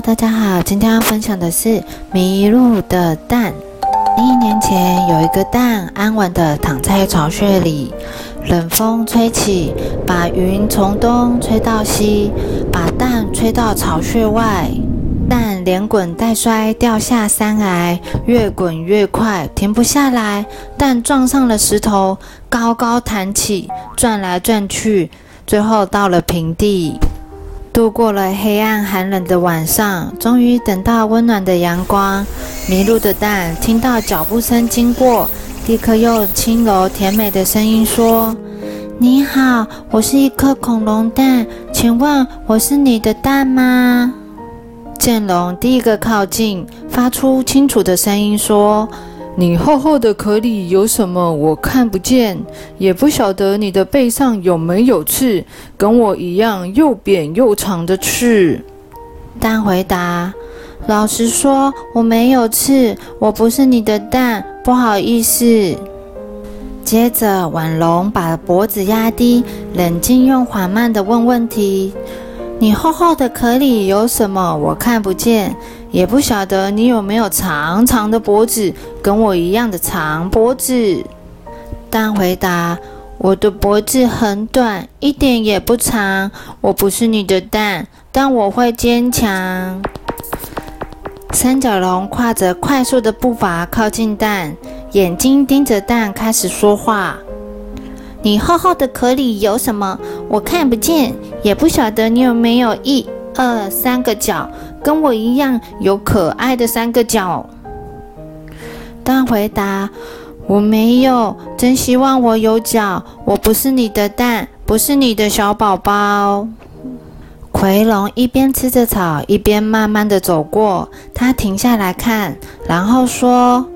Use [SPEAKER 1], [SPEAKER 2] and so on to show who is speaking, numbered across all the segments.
[SPEAKER 1] 大家好，今天要分享的是迷路的蛋。一年前，有一个蛋安稳地躺在巢穴里，冷风吹起，把云从东吹到西，把蛋吹到巢穴外。蛋连滚带摔掉下山崖，越滚越快，停不下来。蛋撞上了石头，高高弹起，转来转去，最后到了平地。度过了黑暗寒冷的晚上，终于等到温暖的阳光。迷路的蛋听到脚步声经过，立刻用轻柔甜美的声音说：“你好，我是一颗恐龙蛋，请问我是你的蛋吗？”剑龙第一个靠近，发出清楚的声音说。
[SPEAKER 2] 你厚厚的壳里有什么？我看不见，也不晓得你的背上有没有刺，跟我一样又扁又长的刺。
[SPEAKER 1] 蛋回答：“老实说，我没有刺，我不是你的蛋，不好意思。”接着，婉龙把脖子压低，冷静又缓慢地问问题。你厚厚的壳里有什么？我看不见，也不晓得你有没有长长的脖子，跟我一样的长脖子。蛋回答：我的脖子很短，一点也不长。我不是你的蛋，但我会坚强。三角龙跨着快速的步伐靠近蛋，眼睛盯着蛋，开始说话。你厚厚的壳里有什么？我看不见，也不晓得你有没有一二三个角，跟我一样有可爱的三个角。蛋回答：我没有，真希望我有角。我不是你的蛋，不是你的小宝宝。奎龙一边吃着草，一边慢慢的走过，他停下来看，然后说。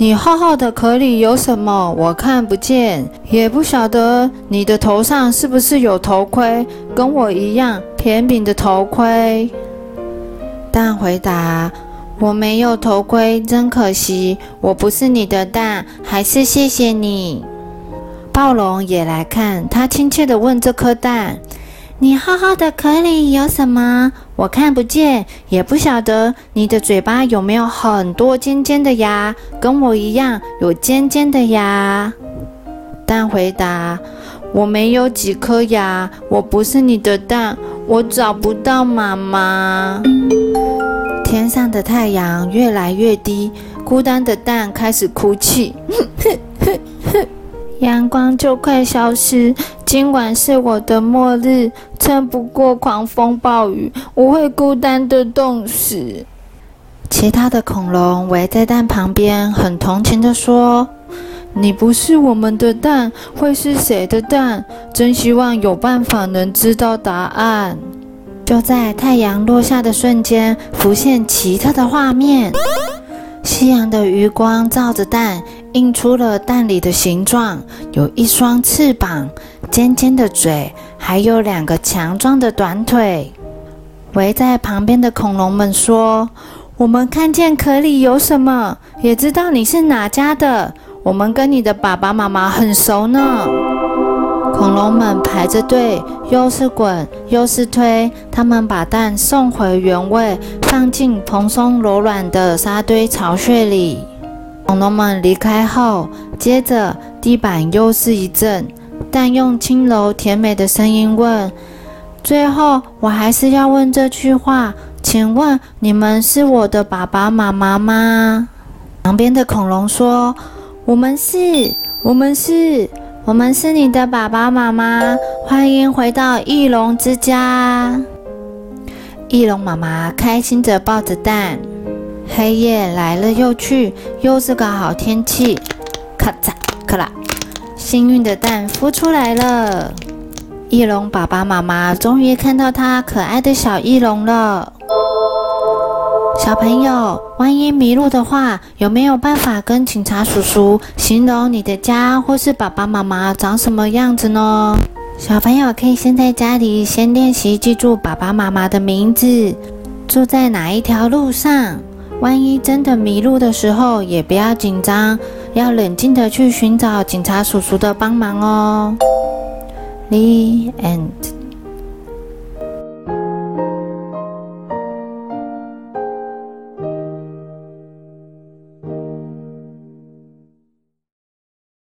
[SPEAKER 1] 你厚厚的壳里有什么？我看不见，也不晓得你的头上是不是有头盔，跟我一样甜饼的头盔。蛋回答：我没有头盔，真可惜。我不是你的蛋，还是谢谢你。暴龙也来看，他亲切地问这颗蛋。你厚厚的壳里有什么？我看不见，也不晓得你的嘴巴有没有很多尖尖的牙，跟我一样有尖尖的牙。蛋回答：我没有几颗牙，我不是你的蛋，我找不到妈妈。天上的太阳越来越低，孤单的蛋开始哭泣。阳光就快消失，今晚是我的末日，撑不过狂风暴雨，我会孤单的冻死。其他的恐龙围在蛋旁边，很同情的说：“你不是我们的蛋，会是谁的蛋？真希望有办法能知道答案。”就在太阳落下的瞬间，浮现奇特的画面。夕阳的余光照着蛋，映出了蛋里的形状：有一双翅膀、尖尖的嘴，还有两个强壮的短腿。围在旁边的恐龙们说：“我们看见壳里有什么，也知道你是哪家的。我们跟你的爸爸妈妈很熟呢。”恐龙们排着队，又是滚又是推，他们把蛋送回原位，放进蓬松柔软的沙堆巢穴里。恐龙们离开后，接着地板又是一阵，蛋用轻柔甜美的声音问：“最后，我还是要问这句话，请问你们是我的爸爸妈妈吗？”旁边的恐龙说：“我们是，我们是。”我们是你的爸爸妈妈，欢迎回到翼龙之家。翼龙妈妈开心地抱着蛋。黑夜来了又去，又是个好天气。咔嚓，幸运的蛋孵出来了。翼龙爸爸妈妈终于看到它可爱的小翼龙了。小朋友，万一迷路的话，有没有办法跟警察叔叔形容你的家或是爸爸妈妈长什么样子呢？小朋友可以先在家里先练习记住爸爸妈妈的名字，住在哪一条路上。万一真的迷路的时候，也不要紧张，要冷静的去寻找警察叔叔的帮忙哦。The end.